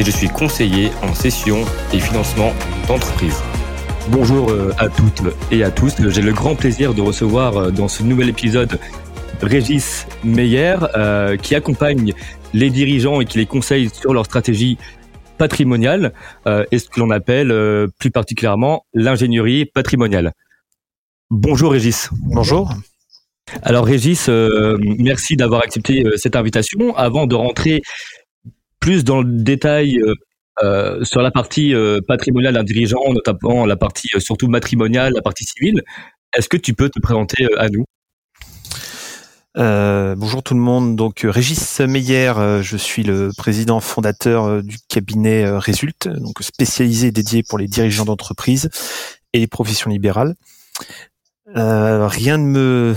et je suis conseiller en session et financement d'entreprise. Bonjour euh, à toutes et à tous. J'ai le grand plaisir de recevoir euh, dans ce nouvel épisode Régis Meyer euh, qui accompagne les dirigeants et qui les conseille sur leur stratégie patrimoniale et ce que l'on appelle plus particulièrement l'ingénierie patrimoniale. Bonjour Régis. Bonjour. Alors Régis, merci d'avoir accepté cette invitation. Avant de rentrer plus dans le détail euh, euh, sur la partie euh, patrimoniale d'un dirigeant, notamment la partie surtout matrimoniale, la partie civile. Est-ce que tu peux te présenter à nous? Bonjour tout le monde. Donc Régis Meyer, je suis le président fondateur du cabinet Résulte, donc spécialisé et dédié pour les dirigeants d'entreprise et les professions libérales. rien ne me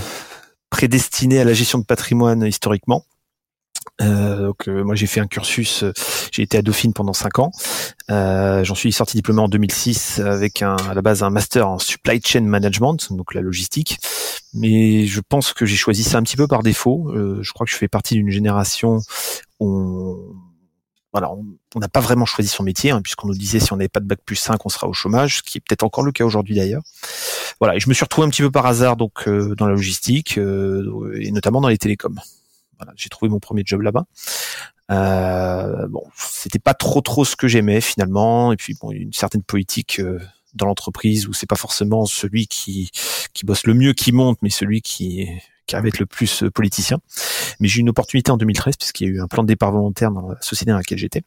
prédestinait à la gestion de patrimoine historiquement. Euh, donc euh, moi j'ai fait un cursus, euh, j'ai été à Dauphine pendant cinq ans. J'en suis sorti diplômé en 2006 avec un, à la base un master en supply chain management, donc la logistique. Mais je pense que j'ai choisi ça un petit peu par défaut. je crois que je fais partie d'une génération où on, voilà, on n'a pas vraiment choisi son métier, hein, puisqu'on nous disait si on n'avait pas de bac plus 5, on sera au chômage, ce qui est peut-être encore le cas aujourd'hui d'ailleurs. Voilà, et je me suis retrouvé un petit peu par hasard donc dans la logistique et notamment dans les télécoms j'ai trouvé mon premier job là-bas. Euh, bon, c'était pas trop trop ce que j'aimais finalement, et puis bon, une certaine politique euh, dans l'entreprise où c'est pas forcément celui qui qui bosse le mieux qui monte, mais celui qui qui être le plus euh, politicien. Mais j'ai eu une opportunité en 2013 puisqu'il y a eu un plan de départ volontaire dans la société dans laquelle j'étais.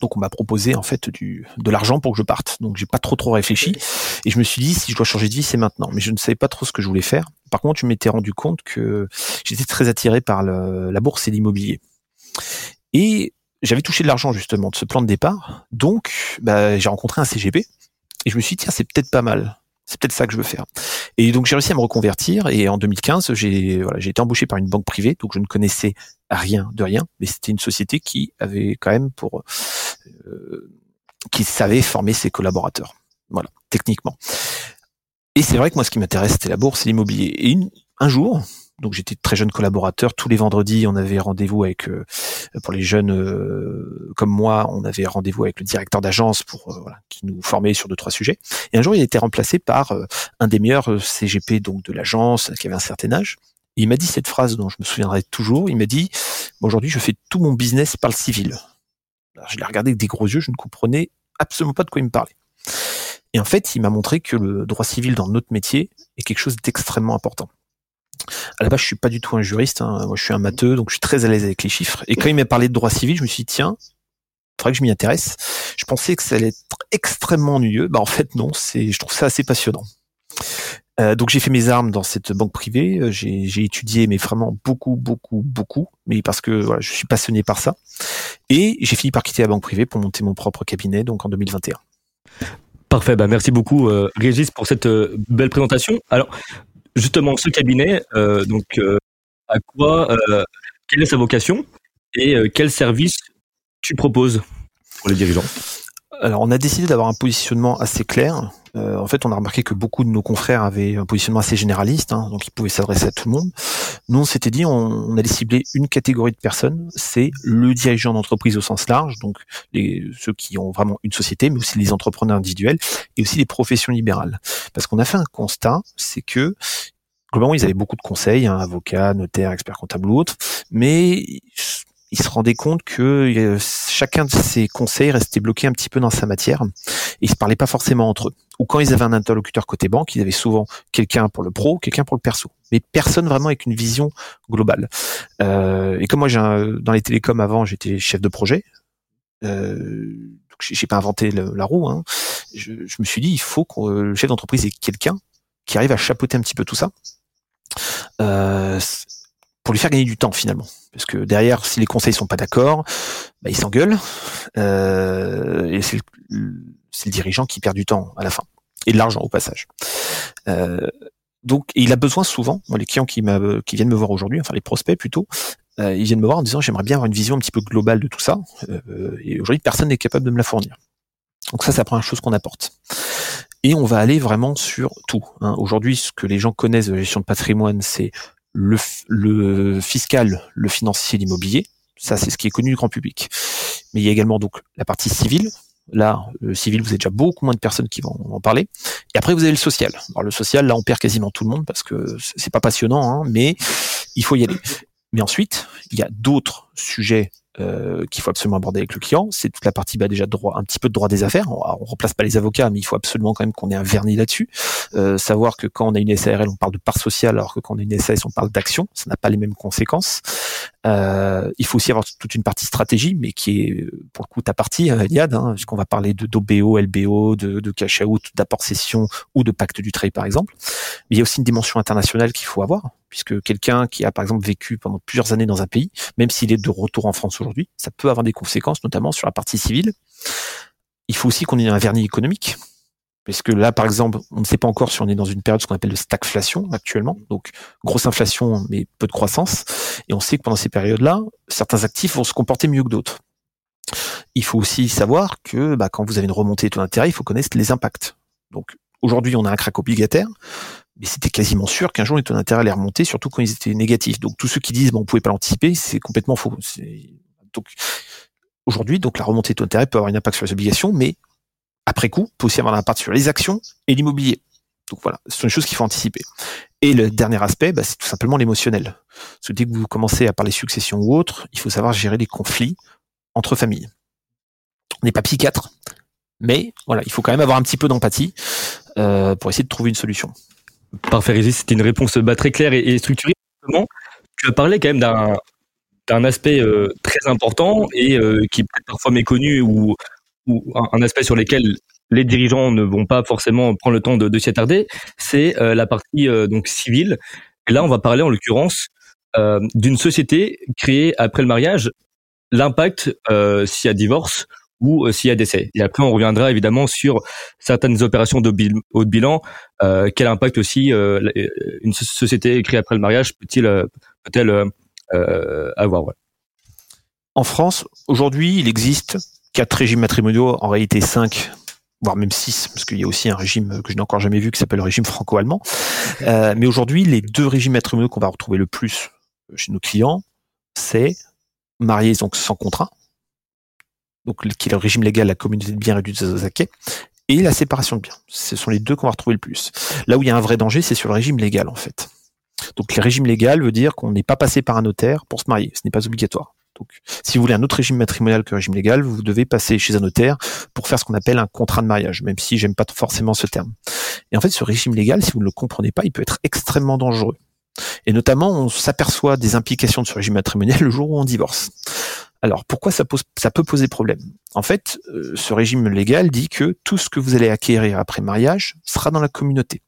Donc on m'a proposé en fait du de l'argent pour que je parte. Donc j'ai pas trop trop réfléchi et je me suis dit si je dois changer de vie c'est maintenant. Mais je ne savais pas trop ce que je voulais faire. Par contre je m'étais rendu compte que j'étais très attiré par la bourse et l'immobilier. Et j'avais touché de l'argent justement de ce plan de départ. Donc bah, j'ai rencontré un CGP et je me suis dit tiens c'est peut-être pas mal c'est peut-être ça que je veux faire. Et donc j'ai réussi à me reconvertir et en 2015 j'ai voilà, j'ai été embauché par une banque privée donc je ne connaissais rien de rien mais c'était une société qui avait quand même pour euh, qui savait former ses collaborateurs. Voilà, techniquement. Et c'est vrai que moi ce qui m'intéresse c'était la bourse et l'immobilier. Et un jour, donc j'étais très jeune collaborateur. Tous les vendredis, on avait rendez-vous avec euh, pour les jeunes euh, comme moi, on avait rendez-vous avec le directeur d'agence pour euh, voilà, qui nous formait sur deux trois sujets. Et un jour, il a été remplacé par un des meilleurs CGP donc de l'agence qui avait un certain âge. il m'a dit cette phrase dont je me souviendrai toujours. Il m'a dit aujourd'hui, je fais tout mon business par le civil. Alors, je l'ai regardé avec des gros yeux, je ne comprenais absolument pas de quoi il me parlait. Et en fait, il m'a montré que le droit civil dans notre métier est quelque chose d'extrêmement important à la base, je suis pas du tout un juriste. Hein. Moi, je suis un matheux, donc je suis très à l'aise avec les chiffres. Et quand il m'a parlé de droit civil, je me suis dit, tiens, faudrait que je m'y intéresse. Je pensais que ça allait être extrêmement ennuyeux. Bah, en fait, non, c'est, je trouve ça assez passionnant. Euh, donc j'ai fait mes armes dans cette banque privée. Euh, j'ai, j'ai étudié, mais vraiment beaucoup, beaucoup, beaucoup, mais parce que voilà, je suis passionné par ça. Et j'ai fini par quitter la banque privée pour monter mon propre cabinet, donc en 2021. Parfait, bah merci beaucoup euh, Régis pour cette euh, belle présentation. Alors justement, ce cabinet, euh, donc, euh, à quoi, euh, quelle est sa vocation et quel service tu proposes pour les dirigeants? Alors, on a décidé d'avoir un positionnement assez clair. en fait, on a remarqué que beaucoup de nos confrères avaient un positionnement assez généraliste, hein, donc ils pouvaient s'adresser à tout le monde. Nous, on s'était dit, on, on, allait cibler une catégorie de personnes, c'est le dirigeant d'entreprise au sens large, donc les, ceux qui ont vraiment une société, mais aussi les entrepreneurs individuels et aussi les professions libérales. Parce qu'on a fait un constat, c'est que globalement, ils avaient beaucoup de conseils, hein, avocats, notaires, experts comptables ou autres, mais ils se rendaient compte que euh, chacun de ces conseils restait bloqué un petit peu dans sa matière et ils se parlaient pas forcément entre eux. Ou quand ils avaient un interlocuteur côté banque, ils avaient souvent quelqu'un pour le pro, quelqu'un pour le perso, mais personne vraiment avec une vision globale. Euh, et comme moi, dans les télécoms avant, j'étais chef de projet. Euh, j'ai pas inventé la roue. Hein. Je, je, me suis dit, il faut que le chef d'entreprise ait quelqu'un qui arrive à chapeauter un petit peu tout ça euh, pour lui faire gagner du temps finalement. Parce que derrière, si les conseils sont pas d'accord, bah, ils s'engueulent. Euh, et c'est c'est le dirigeant qui perd du temps à la fin et de l'argent au passage. Euh, donc, il a besoin souvent, les clients qui, qui viennent me voir aujourd'hui, enfin les prospects plutôt, euh, ils viennent me voir en disant j'aimerais bien avoir une vision un petit peu globale de tout ça. Euh, et aujourd'hui, personne n'est capable de me la fournir. Donc ça, c'est la première chose qu'on apporte. Et on va aller vraiment sur tout. Hein. Aujourd'hui, ce que les gens connaissent de gestion de patrimoine, c'est le, le fiscal, le financier, l'immobilier. Ça, c'est ce qui est connu du grand public. Mais il y a également donc la partie civile, Là, le civil, vous avez déjà beaucoup moins de personnes qui vont en parler. Et après, vous avez le social. Alors le social, là, on perd quasiment tout le monde parce que c'est pas passionnant, hein, mais il faut y aller. Mais ensuite, il y a d'autres sujets euh, qu'il faut absolument aborder avec le client. C'est toute la partie bah, déjà de droit, un petit peu de droit des affaires. On, on remplace pas les avocats, mais il faut absolument quand même qu'on ait un vernis là-dessus. Euh, savoir que quand on a une SARL, on parle de part sociale, alors que quand on a une SAS, on parle d'action. Ça n'a pas les mêmes conséquences. Euh, il faut aussi avoir toute une partie stratégie, mais qui est pour le coup ta partie, euh, Eliade, hein, puisqu'on va parler de d'OBO, LBO, de, de cash out, d'apport session ou de pacte du trade par exemple. Mais il y a aussi une dimension internationale qu'il faut avoir puisque quelqu'un qui a par exemple vécu pendant plusieurs années dans un pays, même s'il est de retour en France aujourd'hui, ça peut avoir des conséquences, notamment sur la partie civile. Il faut aussi qu'on ait un vernis économique, parce que là, par exemple, on ne sait pas encore si on est dans une période ce qu'on appelle de stagflation actuellement, donc grosse inflation mais peu de croissance, et on sait que pendant ces périodes-là, certains actifs vont se comporter mieux que d'autres. Il faut aussi savoir que bah, quand vous avez une remontée de taux d'intérêt, il faut connaître les impacts. Donc aujourd'hui, on a un crack obligataire mais c'était quasiment sûr qu'un jour les taux d'intérêt allaient remonter, surtout quand ils étaient négatifs. Donc tous ceux qui disent bon, on pouvait pas l'anticiper, c'est complètement faux. Donc aujourd'hui, donc la remontée des taux d'intérêt peut avoir un impact sur les obligations, mais après coup, peut aussi avoir un impact sur les actions et l'immobilier. Donc voilà, ce sont des choses qu'il faut anticiper. Et le dernier aspect, bah, c'est tout simplement l'émotionnel. Parce que dès que vous commencez à parler succession ou autre, il faut savoir gérer les conflits entre familles. On n'est pas psychiatre, mais voilà, il faut quand même avoir un petit peu d'empathie euh, pour essayer de trouver une solution. Parfait, Régis, c'était une réponse bah, très claire et, structurée. Tu as parlé quand même d'un aspect euh, très important et euh, qui est parfois méconnu ou, ou un, aspect sur lequel les dirigeants ne vont pas forcément prendre le temps de, de s'y attarder, c'est euh, la partie donc civile. Et là, on va parler en l'occurrence d'une société créée après le mariage, l'impact s'il y a divorce ou euh, s'il y a décès. Et après, on reviendra évidemment sur certaines opérations de haut de bilan. Euh, quel impact aussi euh, une société créée après le mariage peut-il peut-elle avoir En France, aujourd'hui, il existe quatre régimes matrimoniaux, en réalité cinq voire même six, parce qu'il y a aussi un régime que je n'ai encore jamais vu qui s'appelle le régime franco-allemand. mais aujourd'hui, les deux régimes matrimoniaux qu'on va retrouver le plus chez nos clients, c'est mariés donc sans contrat, donc qui est le régime légal, la communauté de biens réduite Zazake, et la séparation de biens. Ce sont les deux qu'on va retrouver le plus. Là où il y a un vrai danger, c'est sur le régime légal, en fait. Donc le régime légal veut dire qu'on n'est pas passé par un notaire pour se marier. Ce n'est pas obligatoire. Donc, si vous voulez un autre régime matrimonial que le régime légal, vous devez passer chez un notaire pour faire ce qu'on appelle un contrat de mariage, même si j'aime pas forcément ce terme. Et en fait, ce régime légal, si vous ne le comprenez pas, il peut être extrêmement dangereux. Et notamment, on s'aperçoit des implications de ce régime matrimonial le jour où on divorce. Alors pourquoi ça, ça peut poser problème? En fait, euh, ce régime légal dit que tout ce que vous allez acquérir après mariage sera dans la communauté.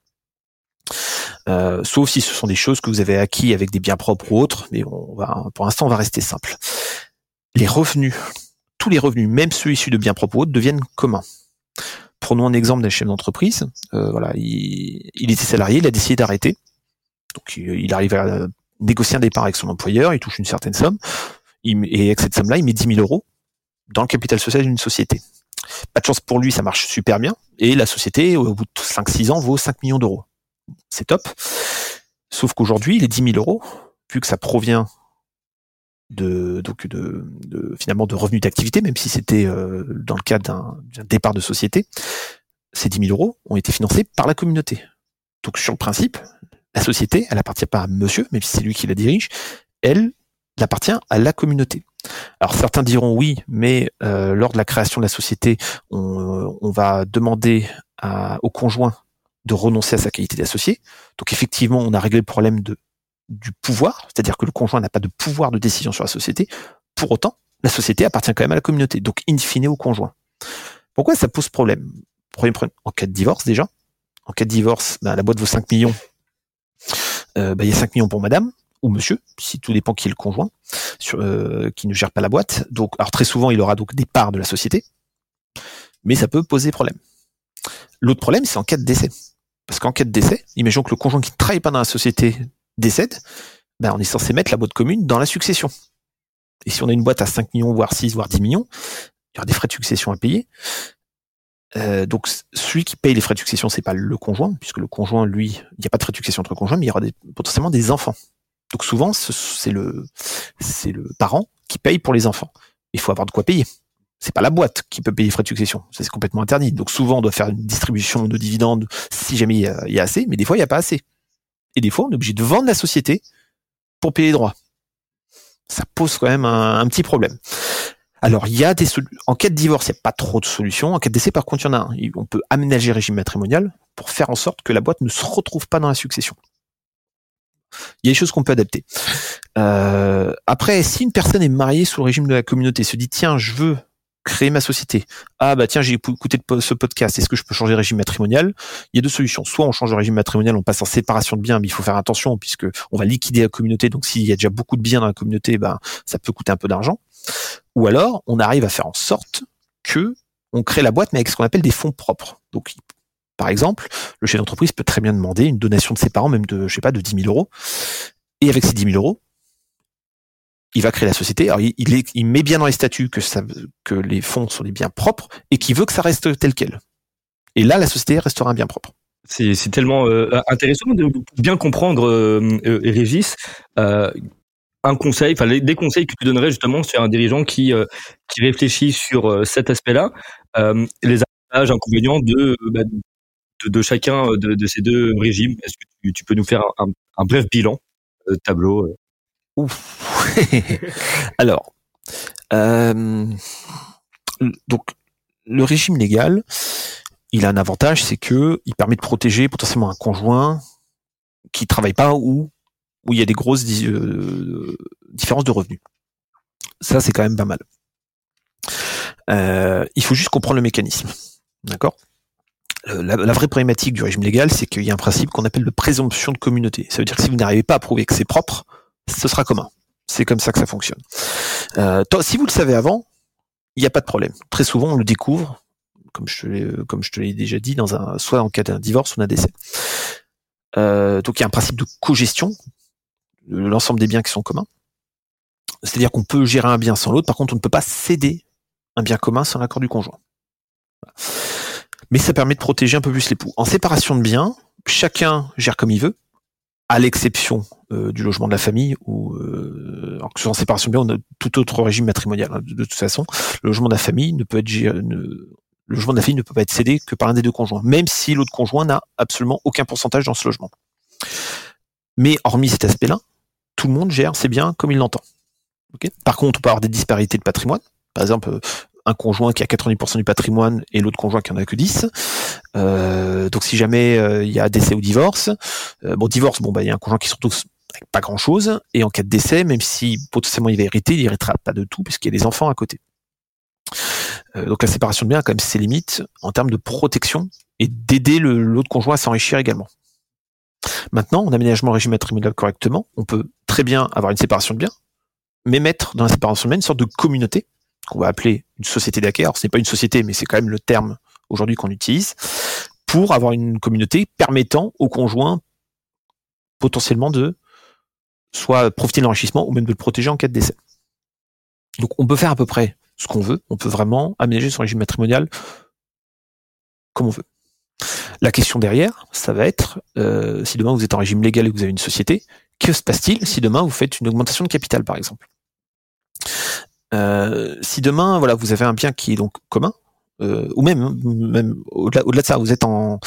Euh, sauf si ce sont des choses que vous avez acquis avec des biens propres ou autres, mais on pour l'instant on va rester simple. Les revenus, tous les revenus, même ceux issus de biens propres ou autres, deviennent communs. Prenons un exemple d'un chef d'entreprise. Euh, voilà, il, il, était salarié, il a décidé d'arrêter. Donc il arrive à négocier un départ avec son employeur, il touche une certaine somme et avec cette somme-là, il met 10 000 euros dans le capital social d'une société. Pas de chance pour lui, ça marche super bien. Et la société, au bout de 5-6 ans, vaut 5 millions d'euros. C'est top. Sauf qu'aujourd'hui, les 10 000 euros, vu que ça provient de, donc de, finalement de revenus d'activité, même si c'était euh, dans le cadre d'un départ de société, ces 10 000 euros ont été financés par la communauté. Donc sur le principe, la société, elle appartient pas à monsieur, même si c'est lui qui la dirige, elle appartient à la communauté. Alors certains diront oui, mais euh, lors de la création de la société, on, va demander au conjoint de renoncer à sa qualité d'associé. Donc effectivement, on a réglé le problème du pouvoir, c'est-à-dire que le conjoint n'a pas de pouvoir de décision sur la société. Pour autant, la société appartient quand même à la communauté, donc in fine au conjoint. Pourquoi ça pose problème? Premier problème, en cas de divorce déjà. En cas de divorce, ben, la boîte vaut 5 millions. Euh, ben, il y a 5 millions pour madame, ou monsieur, si tout dépend qui est le conjoint, euh, qui ne gère pas la boîte. Donc, alors très souvent, il aura donc des parts de la société. Mais ça peut poser problème. L'autre problème, c'est en cas de décès. Parce qu'en cas de décès, imaginons que le conjoint qui ne travaille pas dans la société décède, ben on est censé mettre la boîte commune dans la succession. Et si on a une boîte à 5 millions, voire 6, voire 10 millions, il y aura des frais de succession à payer. Euh, donc celui qui paye les frais de succession, c'est pas le conjoint, puisque le conjoint, lui, il n'y a pas de frais de succession entre conjoints, mais il y aura potentiellement des enfants. Donc souvent, c'est le, c'est le parent qui paye pour les enfants. Il faut avoir de quoi payer. C'est pas la boîte qui peut payer les frais de succession. Ça, c'est complètement interdit. Donc souvent, on doit faire une distribution de dividendes si jamais il y, a, assez, mais des fois, il n'y a pas assez. Et des fois, on est obligé de vendre la société pour payer les droits. Ça pose quand même un petit problème. Alors, il y a des en cas de divorce, il n'y a pas trop de solutions. En cas de décès, par contre, il y en a un. On peut aménager le régime matrimonial pour faire en sorte que la boîte ne se retrouve pas dans la succession. Il y a des choses qu'on peut adapter. Euh, après, si une personne est mariée sous le régime de la communauté, se dit tiens, je veux créer ma société. Ah bah tiens, j'ai écouté ce podcast, est-ce que je peux changer de régime matrimonial? Il y a deux solutions. Soit on change de régime matrimonial, on passe en séparation de biens, mais il faut faire attention puisque on va liquider la communauté. Donc s'il y a déjà beaucoup de biens dans la communauté, ben ça peut coûter un peu d'argent. Ou alors, on arrive à faire en sorte que on crée la boîte, mais avec ce qu'on appelle des fonds propres. Donc, par exemple, le chef d'entreprise peut très bien demander une donation de ses parents, même de, je sais pas, de 10 000 euros. Et avec ces 10 000 euros, il va créer la société. Alors, il, il, met bien dans les statuts que, ça, que les fonds sont des biens propres et qu'il veut que ça reste tel quel. Et là, la société restera un bien propre. C'est tellement euh, intéressant de bien comprendre, euh, euh Régis. Euh, un conseil, enfin des conseils que tu donnerais justement sur un dirigeant qui qui réfléchit sur cet aspect-là, les avantages, inconvénients de, bah, de, chacun de, ces deux régimes. Est-ce que tu, peux nous faire un, bref bilan tableau Ouf. Alors, donc le régime légal, il a un avantage, c'est que il permet de protéger potentiellement un conjoint qui travaille pas ou où il y a des grosses euh, différences de revenus. Ça, c'est quand même pas mal. Euh, il faut juste comprendre le mécanisme. D'accord? Euh, la, vraie problématique du régime légal, c'est qu'il y a un principe qu'on appelle de présomption de communauté. Ça veut dire que si vous n'arrivez pas à prouver que c'est propre, ce sera commun. C'est comme ça que ça fonctionne. si vous le savez avant, il n'y a pas de problème. Très souvent, on le découvre, comme je te l'ai, l'ai déjà dit, dans un, soit en cas d'un divorce ou d'un décès. donc il y a un principe de cogestion l'ensemble des biens qui sont communs. C'est-à-dire qu'on peut gérer un bien sans l'autre, par contre on ne peut pas céder un bien commun sans l'accord du conjoint. Mais ça permet de protéger un peu plus l'époux. En séparation de biens, chacun gère comme il veut, à l'exception euh, du logement de la famille, ou euh, en séparation de biens, on a tout autre régime matrimonial. Hein, de, toute façon, le logement de la famille ne peut être le logement de la famille ne peut pas être cédé que par un des deux conjoints, même si l'autre conjoint n'a absolument aucun pourcentage dans ce logement. Mais hormis cet aspect-là, tout le monde gère ses biens comme il l'entend. Par contre, on peut avoir des disparités de patrimoine. Par exemple, euh, un conjoint qui a 90% du patrimoine et l'autre conjoint qui en a que 10. Euh, donc si jamais il y a décès ou divorce, bon divorce, bon bah il y a un conjoint qui se retrouve pas grand chose, et en cas de décès, même si potentiellement il va hériter, il héritera pas de tout puisqu'il y a des enfants à côté. donc la séparation de biens a quand même ses limites en termes de protection et d'aider l'autre conjoint à s'enrichir également. Maintenant, en aménagement régime matrimonial correctement, on peut très bien avoir une séparation de biens, mais mettre dans la séparation de biens une sorte de communauté qu'on va appeler une société d'acquéreurs. Alors, ce n'est pas une société, mais c'est quand même le terme aujourd'hui qu'on utilise pour avoir une communauté permettant au conjoint potentiellement de soit profiter de l'enrichissement ou même de le protéger en cas de décès. Donc on peut faire à peu près ce qu'on veut, on peut vraiment aménager son régime matrimonial comme on veut. La question derrière, ça va être, euh, si demain vous êtes en régime légal et que vous avez une société, que se passe-t-il si demain vous faites une augmentation de capital, par exemple? Euh, Si demain, voilà, vous avez un bien qui est donc commun, euh, ou même, même au-delà, au-delà de ça, vous êtes en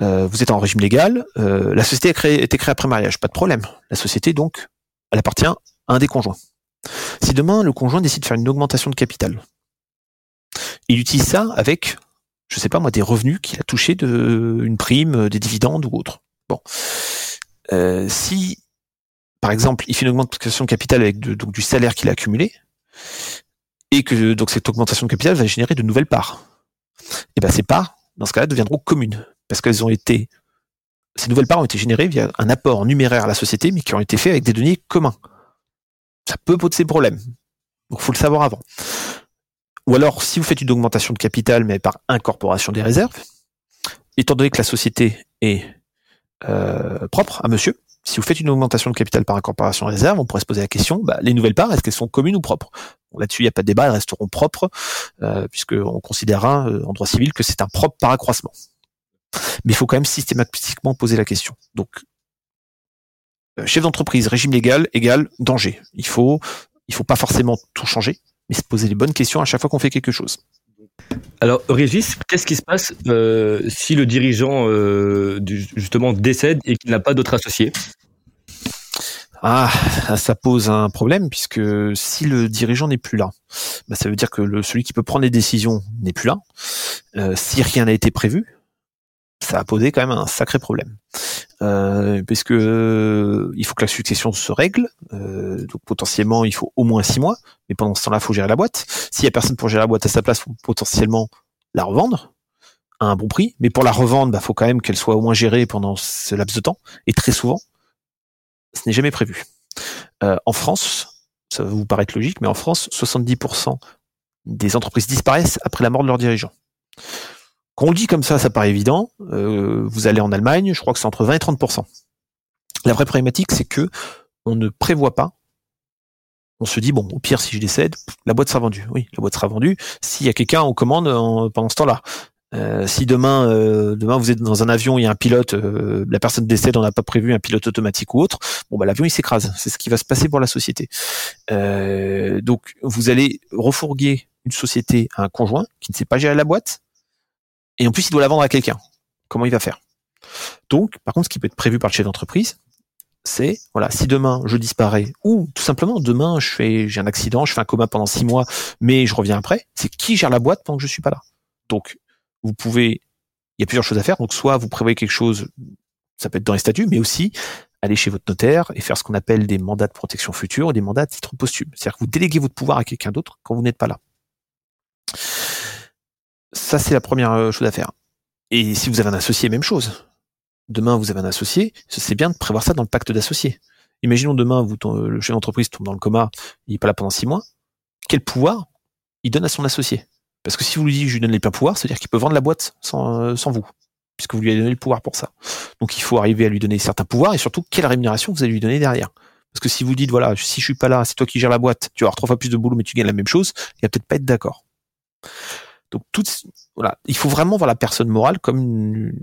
vous êtes en régime légal, la société a, été créée après mariage, pas de problème. La société, donc, elle appartient à un des conjoints. Si demain, le conjoint décide de faire une augmentation de capital, il utilise ça avec je sais pas moi, des revenus qu'il a touchés de prime, des dividendes ou autre. Bon, euh, si par exemple il fait une augmentation de capital avec donc du salaire qu'il a accumulé et que donc cette augmentation de capital va générer de nouvelles parts, et eh ben ces parts dans ce cas-là deviendront communes parce qu'elles ont été ces nouvelles parts ont été générées via un apport numéraire à la société, mais qui ont été faits avec des données communs? Ça peut poser problème. Donc, faut le savoir avant. ou alors, si vous faites une augmentation de capital, mais par incorporation des réserves, étant donné que la société est euh, propre à monsieur, si vous faites une augmentation de capital par incorporation de réserve, on pourrait se poser la question, bah, les nouvelles parts, est-ce qu'elles sont communes ou propres? Là-dessus, il n'y a pas de débat, elles resteront propres, euh, puisqu'on considérera euh, en droit civil que c'est un propre par accroissement. Mais il faut quand même systématiquement poser la question. Donc, euh, chef d'entreprise, régime légal égal danger. Il faut, il faut pas forcément tout changer, mais se poser les bonnes questions à chaque fois qu'on fait quelque chose. Alors, Régis, qu'est-ce qui se passe euh, si le dirigeant euh, justement décède et qu'il n'a pas d'autres associés ah, ça pose un problème puisque si le dirigeant n'est plus là, bah, ça veut dire que le, celui qui peut prendre les décisions n'est plus là. Euh, si rien n'a été prévu, ça a posé quand même un sacré problème. Euh, parce que euh, il faut que la succession se règle. Euh, donc potentiellement, il faut au moins six mois. Mais pendant ce temps-là, il faut gérer la boîte. S'il y a personne pour gérer la boîte à sa place, faut potentiellement la revendre à un bon prix. Mais pour la revendre, bah, faut quand même qu'elle soit au moins gérée pendant ce laps de temps. Et très souvent, ce n'est jamais prévu. Euh, en France, ça va vous paraître logique, mais en France, 70% des entreprises disparaissent après la mort de leurs dirigeants. On le dit comme ça, ça paraît évident. Euh, vous allez en Allemagne, je crois que c'est entre 20 et 30% La vraie problématique, c'est que on ne prévoit pas. On se dit bon, au pire, si je décède, la boîte sera vendue. Oui, la boîte sera vendue. S'il y a quelqu'un aux commandes pendant ce temps-là, euh, si demain, euh, demain vous êtes dans un avion, il y a un pilote, la personne décède, on n'a pas prévu un pilote automatique ou autre, bon bah l'avion il s'écrase. C'est ce qui va se passer pour la société. donc vous allez refourguer une société à un conjoint qui ne sait pas gérer la boîte, et en plus, il doit la vendre à quelqu'un. Comment il va faire? Donc, par contre, ce qui peut être prévu par le chef d'entreprise, c'est voilà, si demain je disparais ou tout simplement demain je fais j'ai un accident, je fais un coma pendant six mois, mais je reviens après, c'est qui gère la boîte pendant que je suis pas là? Donc, vous pouvez, il y a plusieurs choses à faire. Donc, soit vous prévoyez quelque chose, ça peut être dans les statuts, mais aussi aller chez votre notaire et faire ce qu'on appelle des mandats de protection future ou des mandats à titre posthume. C'est-à-dire que vous déléguez votre pouvoir à quelqu'un d'autre quand vous n'êtes pas là. Ça, c'est la première euh, chose à faire. Et si vous avez un associé, même chose. Demain, vous avez un associé, c'est bien de prévoir ça dans le pacte d'associé. Imaginons demain, vous, le chef d'entreprise tombe dans le coma, il est pas là pendant six mois. Quel pouvoir il donne à son associé? Parce que si vous lui dites je lui donne les pleins pouvoirs, c'est-à-dire qu'il peut vendre la boîte sans, euh, sans vous, puisque vous lui avez donné le pouvoir pour ça. Donc il faut arriver à lui donner certains pouvoirs et surtout quelle rémunération vous allez lui donner derrière? Parce que si vous dites voilà, si je suis pas là, c'est toi qui gères la boîte, tu vas avoir trois fois plus de boulot mais tu gagnes la même chose, il va peut-être pas être d'accord. Donc tout, voilà, il faut vraiment voir la personne morale comme une,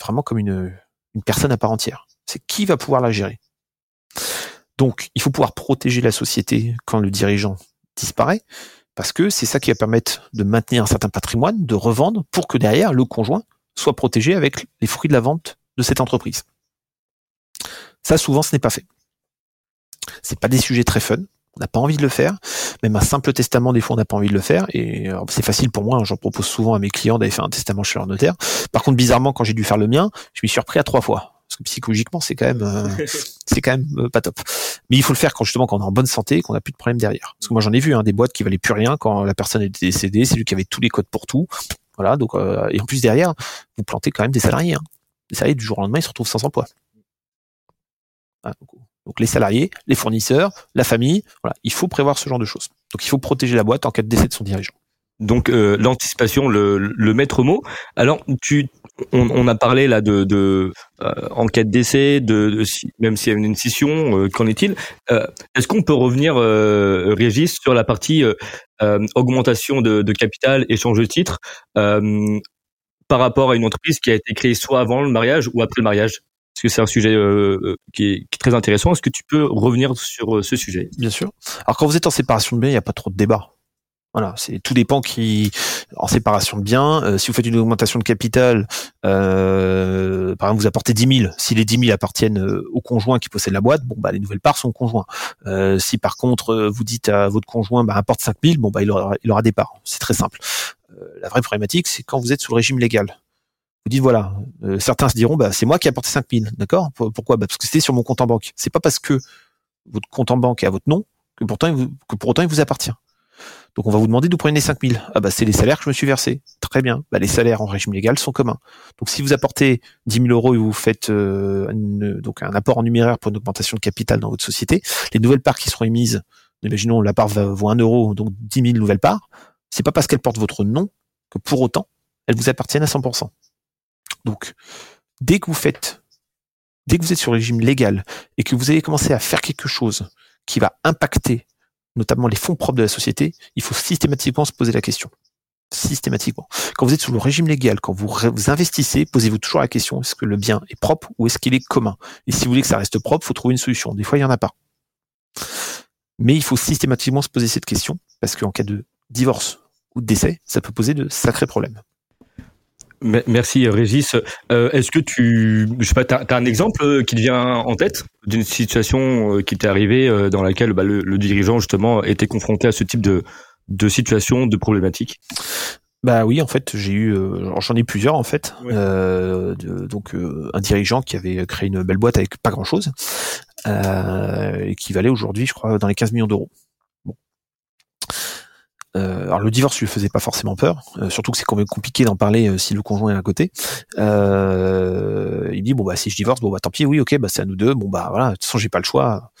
vraiment comme une, une personne à part entière. C'est qui va pouvoir la gérer. Donc il faut pouvoir protéger la société quand le dirigeant disparaît, parce que c'est ça qui va permettre de maintenir un certain patrimoine, de revendre, pour que derrière le conjoint soit protégé avec les fruits de la vente de cette entreprise. Ça, souvent, ce n'est pas fait. C'est pas des sujets très fun on n'a pas envie de le faire. Même un simple testament, des fois, on n'a pas envie de le faire. Et c'est facile pour moi. Hein, j'en propose souvent à mes clients d'aller faire un testament chez leur notaire. Par contre, bizarrement, quand j'ai dû faire le mien, je m'y suis repris à trois fois. Parce que psychologiquement, c'est quand même, euh, c'est quand même euh, pas top. Mais il faut le faire quand justement quand on est en bonne santé, qu'on n'a plus de problème derrière. Parce que moi, j'en ai vu hein, des boîtes qui valaient plus rien quand la personne était décédée. C'est lui qui avait tous les codes pour tout. Voilà. Donc, euh, et en plus derrière, vous plantez quand même des salariés. Hein. Les salariés du jour au lendemain, ils se retrouvent sans emploi. Ah, donc les salariés, les fournisseurs, la famille. Voilà, il faut prévoir ce genre de choses. Donc il faut protéger la boîte en cas de décès de son dirigeant. Donc euh, l'anticipation, le, maître mot. Alors tu, on, a parlé là de, de euh, en cas de décès, de, même s'il y a une scission, euh, qu'en est-il Est-ce qu'on peut revenir, Régis, sur la partie augmentation de, capital, échange de titres, par rapport à une entreprise qui a été créée soit avant le mariage ou après le mariage? Parce que c'est un sujet euh, euh, qui, est, très intéressant. Est-ce que tu peux revenir sur euh, ce sujet? Bien sûr. Alors quand vous êtes en séparation de biens, il n'y a pas trop de débat. Voilà, c'est tout dépend qui en séparation de biens. si vous faites une augmentation de capital, par exemple vous apportez 10 000, si les 10 000 appartiennent au conjoint qui possède la boîte, bon bah les nouvelles parts sont au conjoint. si par contre vous dites à votre conjoint bah apporte 5 000, bon bah il aura, il aura des parts. C'est très simple. la vraie problématique c'est quand vous êtes sous le régime légal dites voilà, euh, certains se diront bah c'est moi qui ai apporté 5000, d'accord? Pourquoi? Bah, parce que c'était sur mon compte en banque. C'est pas parce que votre compte en banque est à votre nom que pourtant pour autant il vous appartient. Donc on va vous demander d'où prenez les 5000. Ah bah c'est les salaires que je me suis versé. Très bien. Bah, les salaires en régime légal sont communs. Donc si vous apportez 10 000 euros et vous faites euh, donc un apport en numéraire pour une augmentation de capital dans votre société, les nouvelles parts qui seront émises, imaginons la part vaut 1 euro, donc 10 000 nouvelles parts, c'est pas parce qu'elles portent votre nom que pour autant elles vous appartiennent à 100%. Donc, dès que vous êtes sur le régime légal et que vous avez commencé à faire quelque chose qui va impacter notamment les fonds propres de la société, il faut systématiquement se poser la question. Systématiquement. Quand vous êtes sous le régime légal, quand vous, vous investissez, posez-vous toujours la question est-ce que le bien est propre ou est-ce qu'il est commun? Et si vous voulez que ça reste propre, il faut trouver une solution. Des fois, il n'y en a pas. Mais il faut systématiquement se poser cette question parce qu'en cas de divorce ou de décès, ça peut poser de sacrés problèmes. Merci Régis. Euh, est-ce que tu, je sais pas, as, un exemple euh, qui te vient en tête d'une situation euh, qui t'est arrivée dans laquelle bah, le, dirigeant justement était confronté à ce type de, de situation, de problématique? Bah oui, en fait, j'ai eu, j'en ai plusieurs en fait. donc un dirigeant qui avait créé une belle boîte avec pas grand chose, et qui valait aujourd'hui, je crois, dans les 15 millions d'euros. Euh, alors le divorce lui faisait pas forcément peur, euh, surtout que c'est quand même compliqué d'en parler euh, si le conjoint est à côté. il dit bon bah si je divorce bon bah tant pis oui ok bah c'est à nous deux bon bah voilà de toute façon j'ai pas le choix.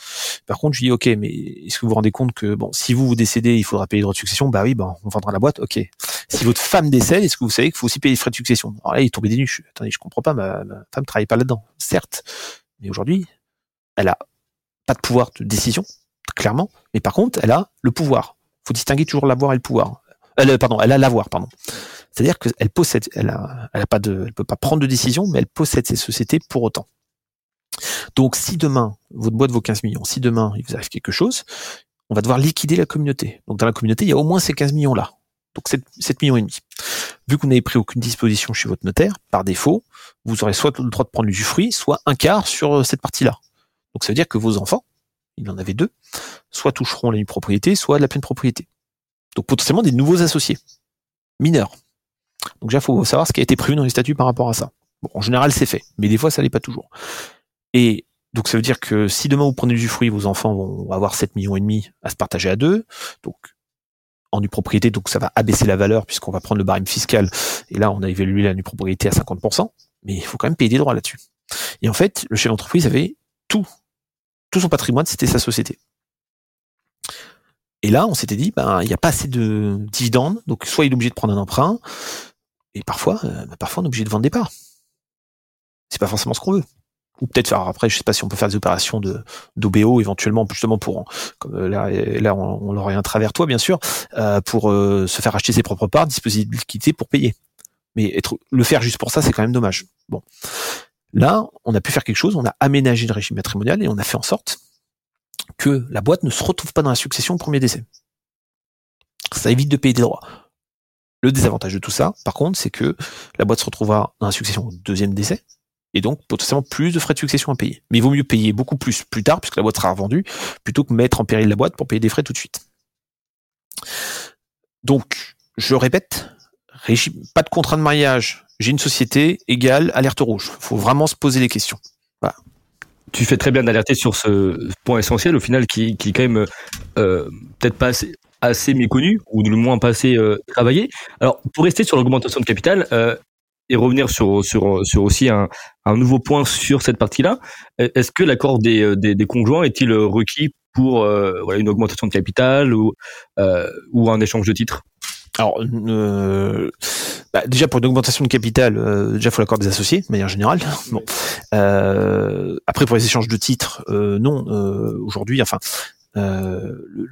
Par contre je dis ok mais est-ce que vous vous rendez compte que bon si vous vous décédez il faudra payer les droits de succession bah oui bah on vendra la boîte ok. Si votre femme décède est-ce que vous savez qu'il faut aussi payer les frais de succession? Alors là il est tombé des nues. Attendez je comprends pas ma, ma femme travaille pas là-dedans certes mais aujourd'hui elle a pas de pouvoir de décision clairement mais par contre elle a le pouvoir faut distinguer toujours l'avoir et le pouvoir. Elle, euh, pardon, elle a l'avoir, pardon. C'est-à-dire qu'elle possède, elle a, elle a pas de, elle peut pas prendre de décision, mais elle possède ces sociétés pour autant. Donc, si demain, votre boîte vaut 15 millions, si demain, il vous arrive quelque chose, on va devoir liquider la communauté. Donc, dans la communauté, il y a au moins ces 15 millions-là. Donc, 7, millions et demi. Vu que vous n'avez pris aucune disposition chez votre notaire, par défaut, vous aurez soit le droit de prendre du fruit, soit un quart sur euh, cette partie-là. Donc, ça veut dire que vos enfants, il en avait deux, soit toucheront la propriété, soit la pleine propriété. Donc potentiellement des nouveaux associés, mineurs. Donc déjà, il faut savoir ce qui a été prévu dans les statuts par rapport à ça. Bon, en général, c'est fait, mais des fois, ça l'est pas toujours. Et donc ça veut dire que si demain vous prenez du fruit, vos enfants vont avoir 7 millions et demi à se partager à deux. Donc en nue propriété, donc ça va abaisser la valeur puisqu'on va prendre le barème fiscal. Et là, on a évalué la nue propriété à 50%, mais il faut quand même payer des droits là-dessus. Et en fait, le chef d'entreprise avait tout tout son patrimoine, c'était sa société. Et là, on s'était dit, ben, il n'y a pas assez de dividendes, donc soit il est obligé de prendre un emprunt, et parfois, euh, ben, parfois on est obligé de vendre des parts. C'est pas forcément ce qu'on veut. Ou peut-être faire après, je sais pas si on peut faire des opérations de d'OBO éventuellement, justement pour comme euh, là, là on, on un travers toi bien sûr, euh, pour se faire acheter ses propres parts, disposer de liquidité pour payer. Mais être, le faire juste pour ça, c'est quand même dommage. Bon, Là, on a pu faire quelque chose, on a aménagé le régime matrimonial et on a fait en sorte que la boîte ne se retrouve pas dans la succession au premier décès. Ça évite de payer des droits. Le désavantage de tout ça, par contre, c'est que la boîte se retrouvera dans la succession au deuxième décès, et donc potentiellement plus de frais de succession à payer. Mais il vaut mieux payer beaucoup plus plus tard, puisque la boîte sera revendue, plutôt que mettre en péril la boîte pour payer des frais tout de suite. Donc, je répète, pas de contrat de mariage j'ai une société égale alerte rouge. Il faut vraiment se poser les questions. Tu fais très bien d'alerter sur ce point essentiel, au final, qui, qui est quand même euh, peut-être pas assez, méconnu, ou du moins pas assez euh, travaillé. Alors, pour rester sur l'augmentation de capital, euh, et revenir sur, sur, sur aussi un, nouveau point sur cette partie-là, est-ce que l'accord des, des, conjoints est-il requis pour une augmentation de capital ou, ou un échange de titres? Alors, euh, bah, déjà pour une augmentation de capital, euh, déjà faut l'accord des associés, de manière générale. Bon, euh, après pour les échanges de titres, euh, non. Aujourd'hui, enfin, le,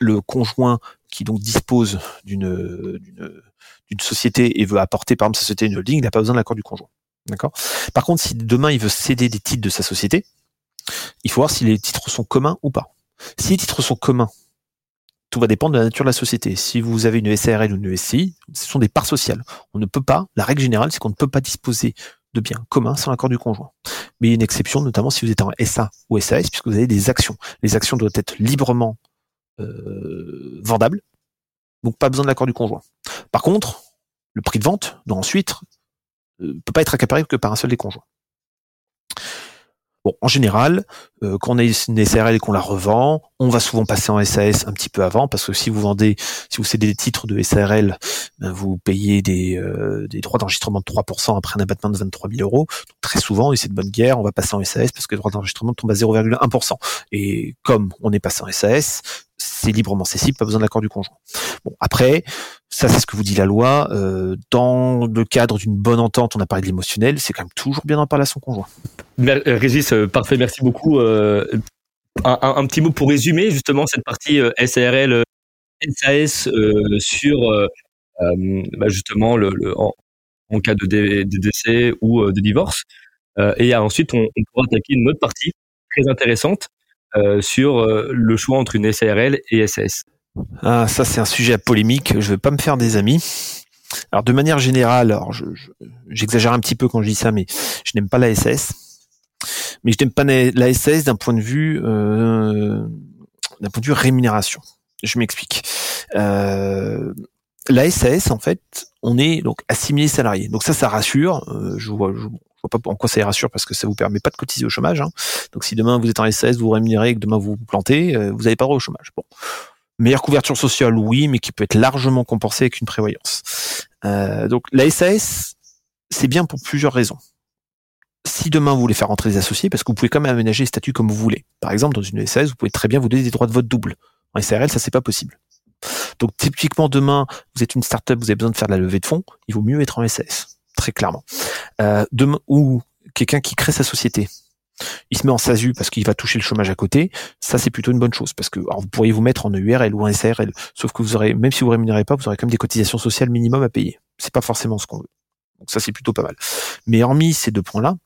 le, conjoint qui donc dispose d'une d'une société et veut apporter par exemple sa société une holding, il n'a pas besoin de l'accord du conjoint. D'accord? Par contre, si demain il veut céder des titres de sa société, il faut voir si les titres sont communs ou pas. Si les titres sont communs, tout va dépendre de la nature de la société. Si vous avez une SARL ou une SCI, ce sont des parts sociales. On ne peut pas, la règle générale, c'est qu'on ne peut pas disposer de biens communs sans l'accord du conjoint. Mais il y a une exception, notamment si vous êtes en SA ou SAS, puisque vous avez des actions. Les actions doivent être librement euh, vendables, donc pas besoin de l'accord du conjoint. Par contre, le prix de vente doit ensuite euh, peut pas être accaparé que par un seul des conjoints. En général, euh, quand on une SRL et qu'on la revend, on va souvent passer en SAS un petit peu avant, parce que si vous vendez, si vous cédez des titres de SRL, ben vous payez des, euh, des droits d'enregistrement de 3% après un abattement de 23 000 euros. Très souvent, et c'est de bonne guerre, on va passer en SAS parce que le droit d'enregistrement tombe à 0,1%. Et comme on est passé en SAS, c'est librement cessible, pas besoin de l'accord du conjoint. Bon, après, ça c'est ce que vous dit la loi. Euh, dans le cadre d'une bonne entente, on a parlé de l'émotionnel, c'est quand même toujours bien d'en parler à son conjoint. Régis, parfait, merci beaucoup. Un, un, petit mot pour résumer justement cette partie SARL, SAS sur bah, justement le, le en, cas de, décès ou de divorce. et ensuite, on, on pourra attaquer une autre partie très intéressante euh, sur euh, le choix entre une SARL et SAS. Ah, ça c'est un sujet à polémique. Je vais pas me faire des amis. Alors de manière générale, alors j'exagère un petit peu quand je dis ça, mais je n'aime pas la SAS. Mais je n'aime pas la SAS d'un point de vue euh, d'un point de vue rémunération. Je m'explique. Euh, la SAS, en fait, on est donc assimilé salarié. Donc ça, ça rassure. je vois, je, pas en quoi ça rassure parce que ça vous permet pas de cotiser au chômage. Hein. Donc si demain vous êtes en SAS, vous, rémunérez et que demain vous vous plantez, euh, vous n'avez pas droit au chômage. Bon. Meilleure couverture sociale, oui, mais qui peut être largement compensée avec une prévoyance. Euh, donc la SAS, c'est bien pour plusieurs raisons. Si demain vous voulez faire rentrer des associés, parce que vous pouvez quand même aménager les statuts comme vous voulez. Par exemple, dans une SAS, vous pouvez très bien vous donner des droits de vote double. En SARL, ça c'est pas possible. Donc typiquement demain, vous êtes une startup, vous avez besoin de faire de la levée de fonds, il vaut mieux être en SAS très clairement. Euh, ou quelqu'un qui crée sa société, il se met en SASU parce qu'il va toucher le chômage à côté, ça c'est plutôt une bonne chose parce que vous pourriez vous mettre en EURL ou en SARL, sauf que vous aurez, même si vous rémunérez pas, vous aurez quand même des cotisations sociales minimum à payer. C'est pas forcément ce qu'on veut. Donc ça c'est plutôt pas mal. Mais hormis ces deux points-là,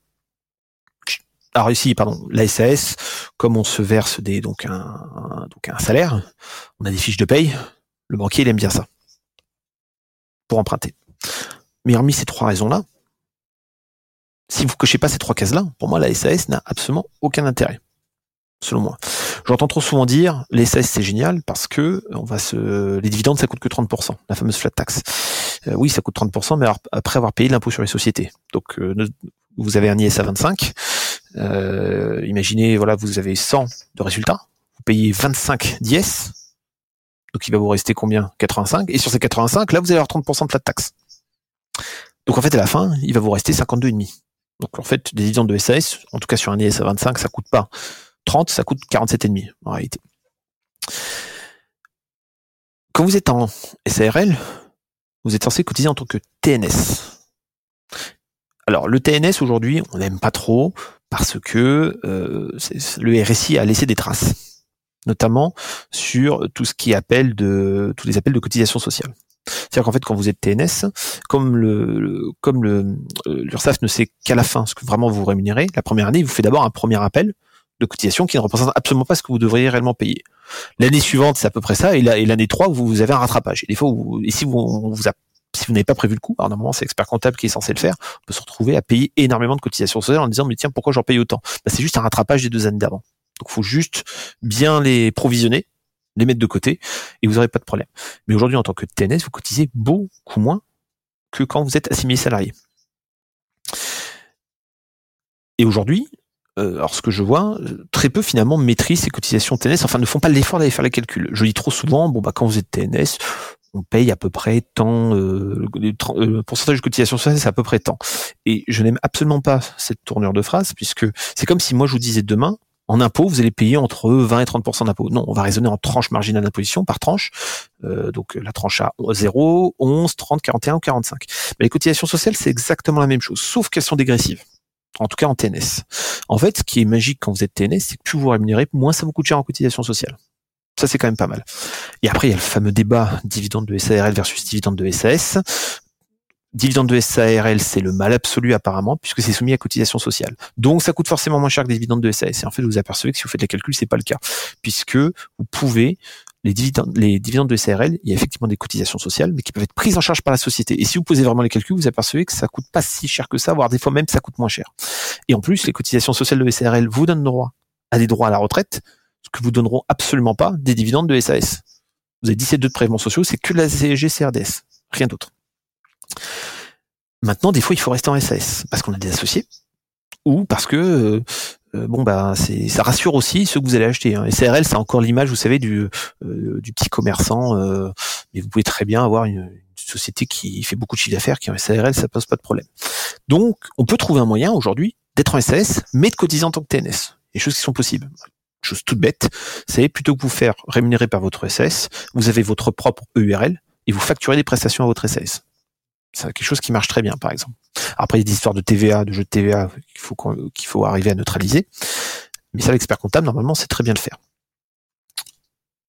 alors ici, pardon, la SAS, comme on se verse des donc un, donc un salaire, on a des fiches de paye. Le banquier il aime bien ça pour emprunter. Mais hormis ces trois raisons-là, si vous cochez pas ces trois cases-là, pour moi, la SAS n'a absolument aucun intérêt, selon moi. J'entends trop souvent dire, les SAS c'est génial parce que on va se, les dividendes ça coûte que 30%, la fameuse flat tax. Euh, oui, ça coûte 30%, mais après avoir payé l'impôt sur les sociétés. Donc, euh, vous avez un ISA 25. Euh, imaginez, voilà, vous avez 100 de résultats, vous payez 25 d'IS, donc il va vous rester combien? 85. Et sur ces 85, là, vous allez avoir 30% de flat tax. Donc en fait, à la fin, il va vous rester 52,5. Donc en fait, des dividendes de SAS, en tout cas sur un IS à 25, ça coûte pas 30, ça coûte 47,5 en réalité. Quand vous êtes en SARL, vous êtes censé cotiser en tant que TNS. Alors le TNS aujourd'hui, on n'aime pas trop parce que euh, le RSI a laissé des traces, notamment sur tout ce qui appelle de tous les appels de cotisation sociale. C'est-à-dire qu'en fait, quand vous êtes TNS, comme le, comme le euh, l'URSSAF ne sait qu'à la fin ce que vraiment vous rémunérez, la première année, il vous fait d'abord un premier appel de cotisation qui ne représente absolument pas ce que vous devriez réellement payer. L'année suivante, c'est à peu près ça, et l'année 3, vous avez un rattrapage. Et des fois, vous, et si vous, vous si vous n'avez pas prévu le coup, alors normalement c'est l'expert comptable qui est censé le faire, on peut se retrouver à payer énormément de cotisations sociales en disant mais tiens pourquoi j'en paye autant? Bah, C'est juste un rattrapage des deux années d'avant. Donc faut juste bien les provisionner les mettre de côté et vous n'aurez pas de problème. Mais aujourd'hui, en tant que TNS, vous cotisez beaucoup moins que quand vous êtes assimilé salarié. Et aujourd'hui, euh, alors ce que je vois, très peu finalement maîtrisent ces cotisations TNS, enfin ne font pas l'effort d'aller faire les calculs. Je dis trop souvent, bon bah quand vous êtes TNS, on paye à peu près tant, euh, euh pourcentage de cotisation sociale, c'est à peu près tant. Et je n'aime absolument pas cette tournure de phrase, puisque c'est comme si moi je vous disais demain, en impôt, vous allez payer entre 20 et 30% d'impôt. Non, on va raisonner en tranche marginale d'imposition par tranche. Euh, donc la tranche à 0, 11, 30, 41 ou 45. Mais les cotisations sociales, c'est exactement la même chose, sauf qu'elles sont dégressives. En tout cas en TNS. En fait, ce qui est magique quand vous êtes TNS, c'est que plus vous rémunérez, moins ça vous coûte cher en cotisation sociale. Ça, c'est quand même pas mal. Et après, il y a le fameux débat dividende de SARL versus dividende de SAS. Dividende de SARL, c'est le mal absolu apparemment, puisque c'est soumis à cotisation sociale. Donc ça coûte forcément moins cher que des dividendes de SAS. Et en fait, vous apercevez que si vous faites les calculs, c'est pas le cas, puisque vous pouvez les dividendes, les dividendes de SARL, il y a effectivement des cotisations sociales, mais qui peuvent être prises en charge par la société. Et si vous posez vraiment les calculs, vous apercevez que ça coûte pas si cher que ça, voire des fois même ça coûte moins cher. Et en plus, les cotisations sociales de SARL vous donnent droit à des droits à la retraite, ce que vous donneront absolument pas des dividendes de SAS. Vous avez 17 de prélèvements sociaux, c'est que la CSG CRDS, rien d'autre. Maintenant, des fois, il faut rester en SAS parce qu'on a des associés ou parce que euh, euh, bon bah c'est ça rassure aussi ceux que vous allez acheter. Hein. C'est encore l'image, vous savez, du euh, du petit commerçant, mais vous pouvez très bien avoir une, société qui fait beaucoup de chiffre d'affaires, qui est en SARL, ça pose pas de problème. Donc, on peut trouver un moyen aujourd'hui d'être en SAS, mais de cotiser en tant que TNS. Les choses qui sont possibles. chose toute bête, c'est plutôt que vous faire rémunérer par votre SS, vous avez votre propre EURL et vous facturez des prestations à votre SS. C'est quelque chose qui marche très bien, par exemple. Après, il y a des histoires de TVA, de jeux de TVA qu'il faut, qu'il faut arriver à neutraliser. Mais ça, l'expert comptable, normalement, c'est très bien le faire.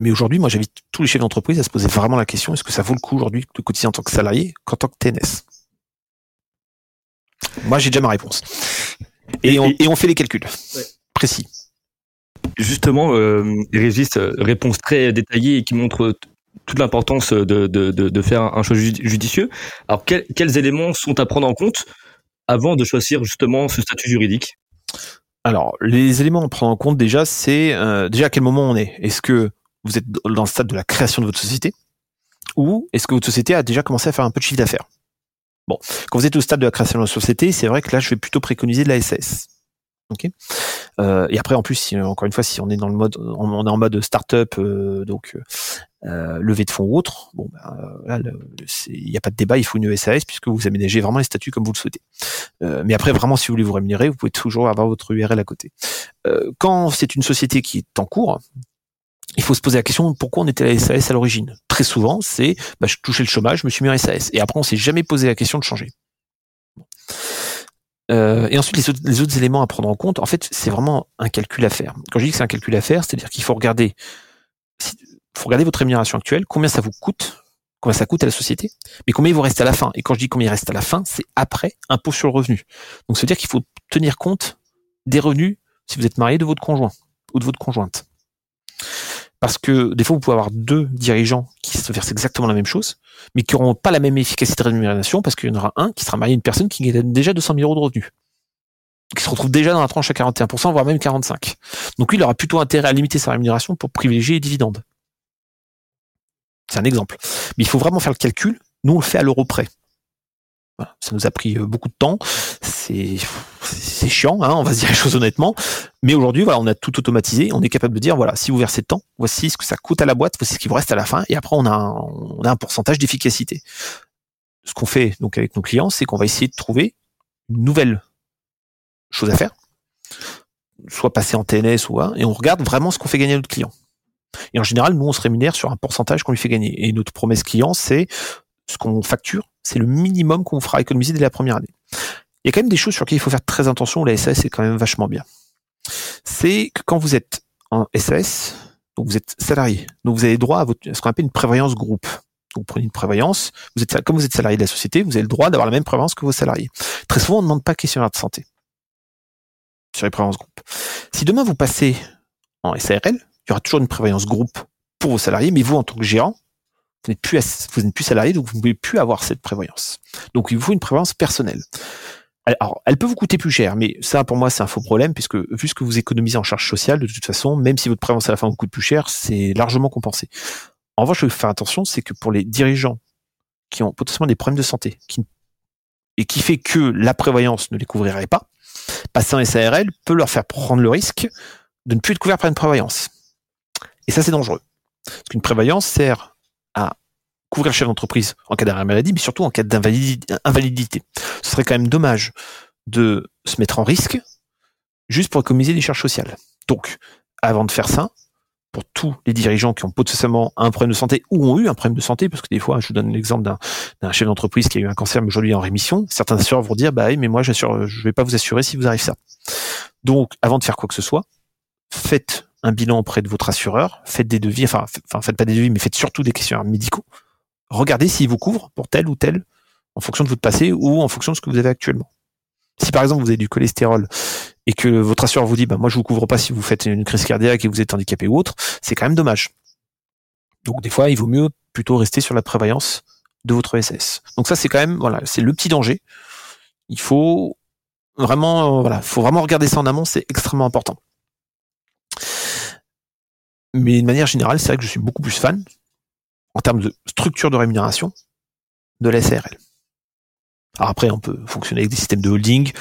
Mais aujourd'hui, moi, j'invite tous les chefs d'entreprise à se poser vraiment la question, est-ce que ça vaut le coup aujourd'hui de cotiser en tant que salarié qu'en tant que TNS Moi, j'ai déjà ma réponse. Et, on, fait les calculs précis. Justement, euh, Régis, euh, réponse très détaillée et qui montre toute l'importance de, de, faire un choix judicieux. Alors, quels éléments sont à prendre en compte avant de choisir justement ce statut juridique? Alors, les éléments à prendre en compte déjà, c'est euh, déjà à quel moment on est? Est-ce que vous êtes dans le stade de la création de votre société ou est-ce que votre société a déjà commencé à faire un peu de chiffre d'affaires? Bon, quand vous êtes au stade de la création de la société, c'est vrai que là, je vais plutôt préconiser de la SS. Euh, et après, en plus, encore une fois, si on est dans le mode, on est en mode start-up, euh, donc euh, levée de fonds ou autre, bon, ben, il n'y a pas de débat, il faut une SAS puisque vous aménagez vraiment les statuts comme vous le souhaitez. mais après, vraiment, si vous voulez vous rémunérer, vous pouvez toujours avoir votre URL à côté. quand c'est une société qui est en cours, il faut se poser la question pourquoi on était à la SAS à l'origine? Très souvent, c'est bah, je touchais le chômage, je me suis mis en SAS. Et après, on s'est jamais posé la question de changer. Euh, et ensuite, les autres, éléments à prendre en compte, en fait, c'est vraiment un calcul à faire. Quand je dis que c'est un calcul à faire, c'est-à-dire qu'il faut regarder, faut regarder votre rémunération actuelle, combien ça vous coûte, combien ça coûte à la société, mais combien il vous reste à la fin. Et quand je dis combien il reste à la fin, c'est après impôt sur le revenu. Donc, ça veut dire qu'il faut tenir compte des revenus si vous êtes marié de votre conjoint ou de votre conjointe parce que des fois vous pouvez avoir deux dirigeants qui se versent exactement la même chose, mais qui n'auront pas la même efficacité de rémunération parce qu'il y en aura un qui sera marié à une personne qui gagne déjà 200 000 euros de revenus, qui se retrouve déjà dans la tranche à 41%, voire même 45%. Donc lui, il aura plutôt intérêt à limiter sa rémunération pour privilégier les dividendes. C'est un exemple. Mais il faut vraiment faire le calcul. Nous, on le fait à l'euro près. Ça nous a pris euh, beaucoup de temps. C'est chiant, hein, on va se dire les choses honnêtement. Mais aujourd'hui, voilà, on a tout automatisé. On est capable de dire, voilà, si vous versez tant, voici ce que ça coûte à la boîte, voici ce qui vous reste à la fin. Et après, on a un, pourcentage d'efficacité. Ce qu'on fait donc avec nos clients, c'est qu'on va essayer de trouver une nouvelle chose à faire, soit passer en TNS ou un, et on regarde vraiment ce qu'on fait gagner à notre client. Et en général, nous, on se rémunère sur un pourcentage qu'on lui fait gagner. Et notre promesse client, c'est ce qu'on facture, c'est le minimum qu'on fera économiser dès la première année. Il y a quand même des choses sur lesquelles il faut faire très attention. La SAS est quand même vachement bien. C'est que quand vous êtes en SAS, vous êtes salarié, donc vous avez droit à, votre, ce qu'on appelle une prévoyance groupe. vous prenez une prévoyance, vous êtes, comme vous êtes salarié de la société, vous avez le droit d'avoir la même prévoyance que vos salariés. Très souvent, on ne demande pas questionnaire de santé sur les prévoyances groupe. Si demain vous passez en SARL, il y aura toujours une prévoyance groupe pour vos salariés, mais vous, en tant que gérant, vous n'êtes plus, plus salarié, donc vous ne pouvez plus avoir cette prévoyance. Donc il vous faut une prévoyance personnelle. Alors, elle peut vous coûter plus cher, mais ça, pour moi, c'est un faux problème, puisque vu ce que vous économisez en charge sociale, de toute façon, même si votre prévoyance à la fin vous coûte plus cher, c'est largement compensé. En revanche, je veux faire attention, c'est que pour les dirigeants qui ont potentiellement des problèmes de santé, qui, et qui fait que la prévoyance ne les couvrirait pas, passer en SARL peut leur faire prendre le risque de ne plus être couvert par une prévoyance. Et ça, c'est dangereux. Parce qu'une prévoyance sert à couvrir le chef d'entreprise en cas d'arrêt maladie, mais surtout en cas d'invalidité. Ce serait quand même dommage de se mettre en risque juste pour économiser des charges sociales. Donc, avant de faire ça, pour tous les dirigeants qui ont potentiellement un problème de santé ou ont eu un problème de santé, parce que des fois, je vous donne l'exemple d'un chef d'entreprise qui a eu un cancer, mais aujourd'hui en rémission, certains assureurs vont dire, bah oui, mais moi, j'assure, je vais pas vous assurer si vous arrive ça. Donc, avant de faire quoi que ce soit, faites un bilan auprès de votre assureur, faites des devis, enfin, enfin faites pas des devis, mais faites surtout des questionnaires médicaux regardez s'il vous couvre pour tel ou tel, en fonction de votre passé ou en fonction de ce que vous avez actuellement. Si par exemple vous avez du cholestérol et que votre assureur vous dit bah moi je vous couvre pas si vous faites une crise cardiaque et vous êtes handicapé ou autre, c'est quand même dommage. Donc des fois il vaut mieux plutôt rester sur la prévoyance de votre SS. Donc ça c'est quand même voilà, c'est le petit danger. Il faut vraiment voilà, faut vraiment regarder ça en amont, c'est extrêmement important. Mais de manière générale, c'est vrai que je suis beaucoup plus fan en termes de structure de rémunération de la SARL. Alors après, on peut fonctionner avec des systèmes de holding.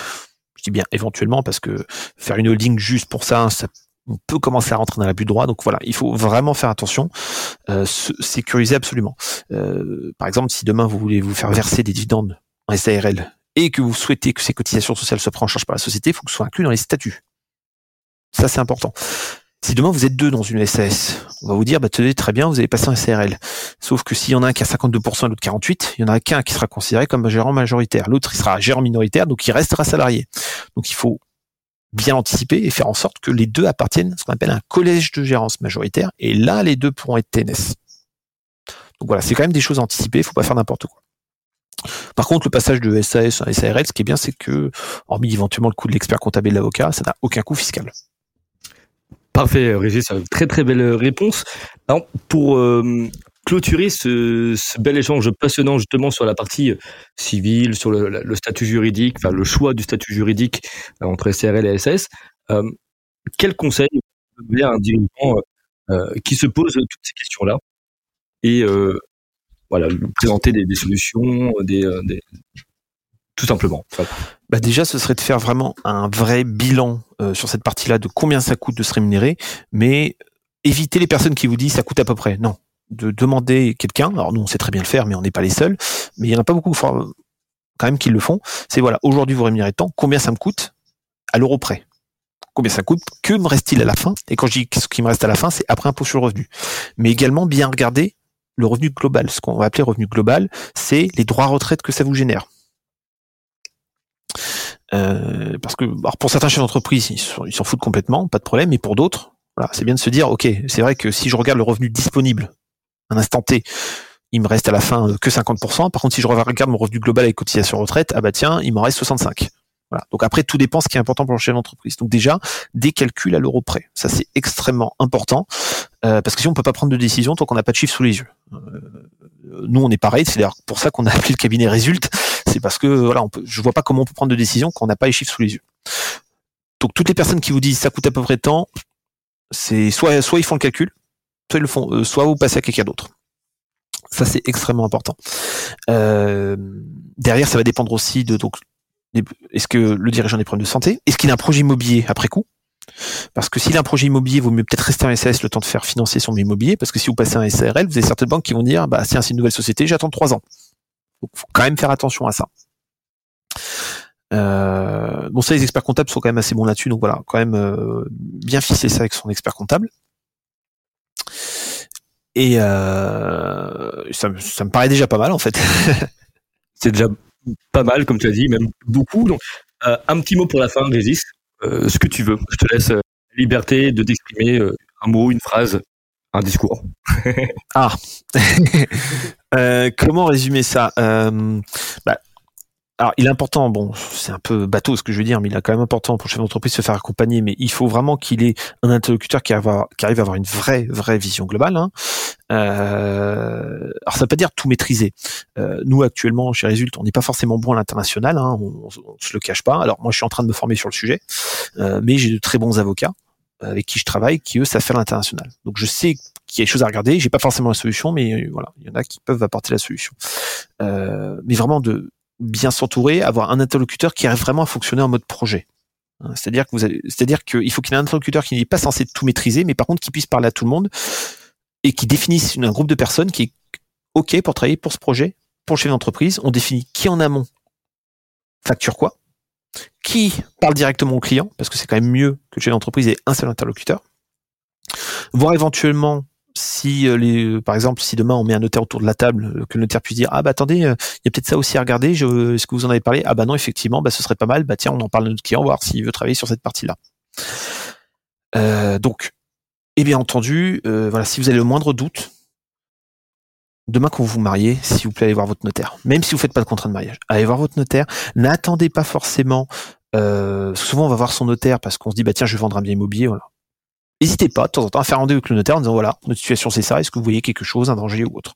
Je dis bien éventuellement parce que faire une holding juste pour ça, ça on peut commencer à rentrer dans l'abus de droit. Donc voilà, il faut vraiment faire attention, euh, sécuriser absolument. Euh, par exemple, si demain vous voulez vous faire verser des dividendes en SARL et que vous souhaitez que ces cotisations sociales soient prises en charge par la société, il faut que ce soit inclus dans les statuts. Ça, c'est important. Si demain vous êtes deux dans une SAS, on va vous dire, bah, tenez, très bien, vous allez passer un SRL. Sauf que s'il y en a un qui a 52% et l'autre 48, il y en a qu'un qui sera considéré comme gérant majoritaire. L'autre, il sera gérant minoritaire, donc il restera salarié. Donc il faut bien anticiper et faire en sorte que les deux appartiennent à ce qu'on appelle un collège de gérance majoritaire. Et là, les deux pourront être TNS. Donc voilà, c'est quand même des choses anticipées, il faut pas faire n'importe quoi. Par contre, le passage de SAS à SARL, ce qui est bien, c'est que, hormis éventuellement le coût de l'expert comptable et de l'avocat, ça n'a aucun coût fiscal. Parfait, Régis, très très belle réponse. Alors, pour euh, clôturer ce, bel échange passionnant justement sur la partie civile, sur le, statut juridique, enfin le choix du statut juridique euh, entre SRL et SAS, euh, quel conseil à un dirigeant qui se pose toutes ces questions-là et voilà, présenter des, solutions, des, tout simplement. Bah déjà, ce serait de faire vraiment un vrai bilan euh, sur cette partie-là de combien ça coûte de se rémunérer, mais éviter les personnes qui vous disent ça coûte à peu près. Non, de demander quelqu'un. Alors nous, on sait très bien le faire, mais on n'est pas les seuls. Mais il y en a pas beaucoup quand même qui le font. C'est voilà, aujourd'hui vous rémunérez tant, combien ça me coûte à l'euro près? Combien ça coûte? Que me reste-t-il à la fin? Et quand je dis ce qui me reste à la fin, c'est après impôt sur le revenu. Mais également bien regarder le revenu global. Ce qu'on va appeler revenu global, c'est les droits retraite que ça vous génère. Euh, parce que pour certains chefs d'entreprise, ils s'en foutent complètement, pas de problème, mais pour d'autres, voilà, c'est bien de se dire, ok, c'est vrai que si je regarde le revenu disponible, un instant T, il me reste à la fin que 50%. Par contre, si je regarde mon revenu global avec cotisation retraite, ah bah tiens, il m'en reste 65. Voilà. Donc après, tout dépend ce qui est important pour le chef d'entreprise. Donc déjà, des calculs à l'euro près. Ça, c'est extrêmement important. Euh, parce que si on peut pas prendre de décision tant qu'on n'a pas de chiffres sous les yeux. Euh, nous, on est pareil. C'est d'ailleurs pour ça qu'on a appelé le cabinet Résulte. C'est parce que voilà, on peut, je vois pas comment on peut prendre de décision quand on n'a pas les chiffres sous les yeux. Donc toutes les personnes qui vous disent ça coûte à peu près tant, c'est soit soit ils font le calcul, soit ils le font, euh, soit vous passez à quelqu'un d'autre. Ça c'est extrêmement important. derrière, ça va dépendre aussi de donc est-ce que le dirigeant des problèmes de santé? Est-ce qu'il a un projet immobilier après coup? Parce que s'il a un projet immobilier, il vaut mieux peut-être rester en SAS le temps de faire financer son immobilier, parce que si vous passez un SARL, vous avez certaines banques qui vont dire, bah, c'est une nouvelle société, j'attends trois ans. Donc, faut quand même faire attention à ça. Euh, bon, ça, les experts comptables sont quand même assez bons là-dessus, donc voilà, quand même euh, bien fixer ça avec son expert comptable. Et euh, ça, me paraît déjà pas mal en fait. c'est déjà pas mal, comme tu as dit, même beaucoup. Donc, euh, un petit mot pour la fin, Régis. Euh, ce que tu veux. Je te laisse la liberté de t'exprimer un mot, une phrase, un discours. ah. comment résumer ça? Bah, alors, il est important, bon, c'est un peu bateau ce que je veux dire, mais il est quand même important pour le chef d'entreprise de se faire accompagner, mais il faut vraiment qu'il ait un interlocuteur qui, arrive à avoir une vraie, vraie vision globale. Hein. Euh, alors, ça veut pas dire tout maîtriser. Euh, nous, actuellement, chez Résulte, on n'est pas forcément bon à l'international, hein, on, on, se le cache pas. Alors, moi, je suis en train de me former sur le sujet, euh, mais j'ai de très bons avocats avec qui je travaille, qui eux savent faire l'international. Donc, je sais qu'il y a des choses à regarder. J'ai pas forcément la solution, mais voilà, il y en a qui peuvent apporter la solution. mais vraiment de bien s'entourer, avoir un interlocuteur qui arrive vraiment à fonctionner en mode projet. Hein, c'est-à-dire que vous c'est-à-dire qu'il faut qu'il y ait un interlocuteur qui n'est pas censé tout maîtriser, mais par contre qui puisse parler à tout le monde et qui définisse un groupe de personnes qui est ok pour travailler pour ce projet, pour le chef d'entreprise. On définit qui en amont facture quoi, qui parle directement au client, parce que c'est quand même mieux que le chef d'entreprise ait un seul interlocuteur, voire éventuellement si euh, les, euh, par exemple, si demain on met un notaire autour de la table, euh, que le notaire puisse dire ah bah attendez, il y a peut-être ça aussi à regarder. est-ce que vous en avez parlé? Ah bah non, effectivement, bah ce serait pas mal. Bah tiens, on en parle à notre client, voir s'il veut travailler sur cette partie-là. donc, et bien entendu, voilà, si vous avez le moindre doute, demain quand vous vous mariez, s'il vous plaît, allez voir votre notaire. Même si vous faites pas de contrat de mariage, allez voir votre notaire. N'attendez pas forcément. souvent, on va voir son notaire parce qu'on se dit bah tiens, je vais vendre un bien immobilier. Voilà n'hésitez pas de temps en temps à faire rendez-vous avec le notaire en disant voilà, notre situation c'est ça, est-ce que vous voyez quelque chose, un danger ou autre?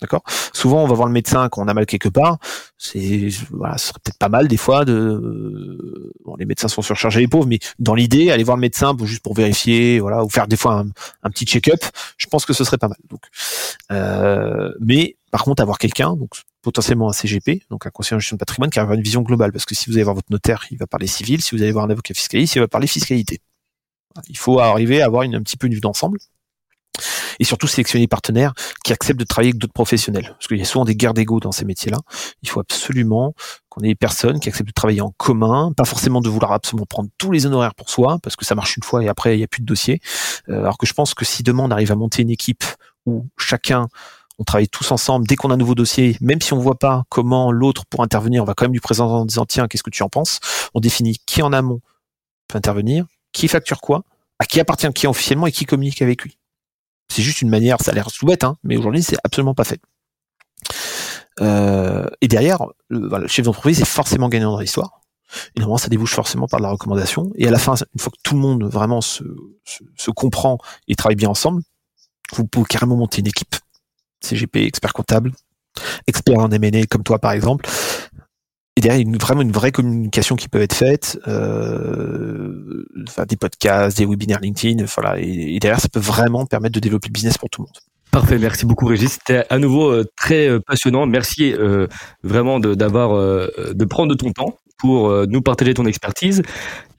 D'accord? Souvent, on va voir le médecin quand on a mal quelque part. C'est ce serait peut-être pas mal des fois. Bon, les médecins sont surchargés les pauvres, mais dans l'idée, aller voir le médecin pour, juste pour vérifier, voilà, ou faire des fois un, petit check-up. Je pense que ce serait pas mal. Donc, euh, mais par contre, avoir quelqu'un, donc potentiellement un CGP, donc un conseiller en gestion de patrimoine, qui a une vision globale, parce que si vous allez voir votre notaire, il va parler civil. Si vous allez voir un avocat fiscaliste, il va parler fiscalité. Il faut arriver à avoir une, un petit peu une vue d'ensemble. Et surtout sélectionner des partenaires qui acceptent de travailler avec d'autres professionnels. Parce qu'il y a souvent des guerres d'ego dans ces métiers-là. Il faut absolument qu'on ait des personnes qui acceptent de travailler en commun, pas forcément de vouloir absolument prendre tous les honoraires pour soi, parce que ça marche une fois et après il n'y a plus de dossier. Euh, alors que je pense que si demain on arrive à monter une équipe où chacun on travaille tous ensemble. Dès qu'on a un nouveau dossier, même si on voit pas comment l'autre pour intervenir, on va quand même lui présenter en disant tiens, qu'est-ce que tu en penses? On définit qui en amont peut intervenir, qui facture quoi, à qui appartient qui officiellement et qui communique avec lui. C'est juste une manière, ça a l'air tout bête, hein, mais aujourd'hui c'est absolument pas fait. Euh, et derrière, le, chef d'entreprise est forcément gagnant dans l'histoire. Et normalement, ça débouche forcément par la recommandation. Et à la fin, une fois que tout le monde vraiment se, se comprend et travaille bien ensemble, vous pouvez carrément monter une équipe CGP, expert comptable, expert en M&A comme toi par exemple. Et derrière, il y a vraiment une vraie communication qui peut être faite, euh, enfin, des podcasts, des webinaires LinkedIn, voilà. Et, derrière, ça peut vraiment permettre de développer le business pour tout le monde. Parfait, merci beaucoup Régis. C'était à nouveau euh, très euh, passionnant. Merci euh, vraiment d'avoir de, prendre de ton temps pour nous partager ton expertise.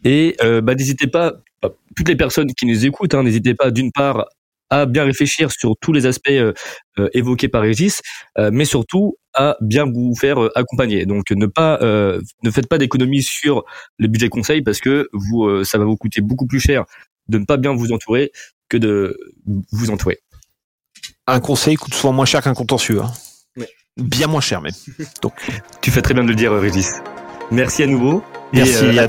Et bah, n'hésitez pas, bah, toutes les personnes qui nous écoutent, hein, n'hésitez pas d'une part à bien réfléchir sur tous les aspects euh, euh, évoqués par Régis, euh, mais surtout à bien vous faire accompagner. Donc ne pas ne faites pas d'économies sur le budget conseil parce que vous ça va vous coûter beaucoup plus cher de ne pas bien vous entourer que de vous entourer. Un conseil coûte souvent moins cher qu'un contentieux. Hein. Bien moins cher même. Donc tu fais très bien de le dire Régis. Merci à nouveau. Merci. à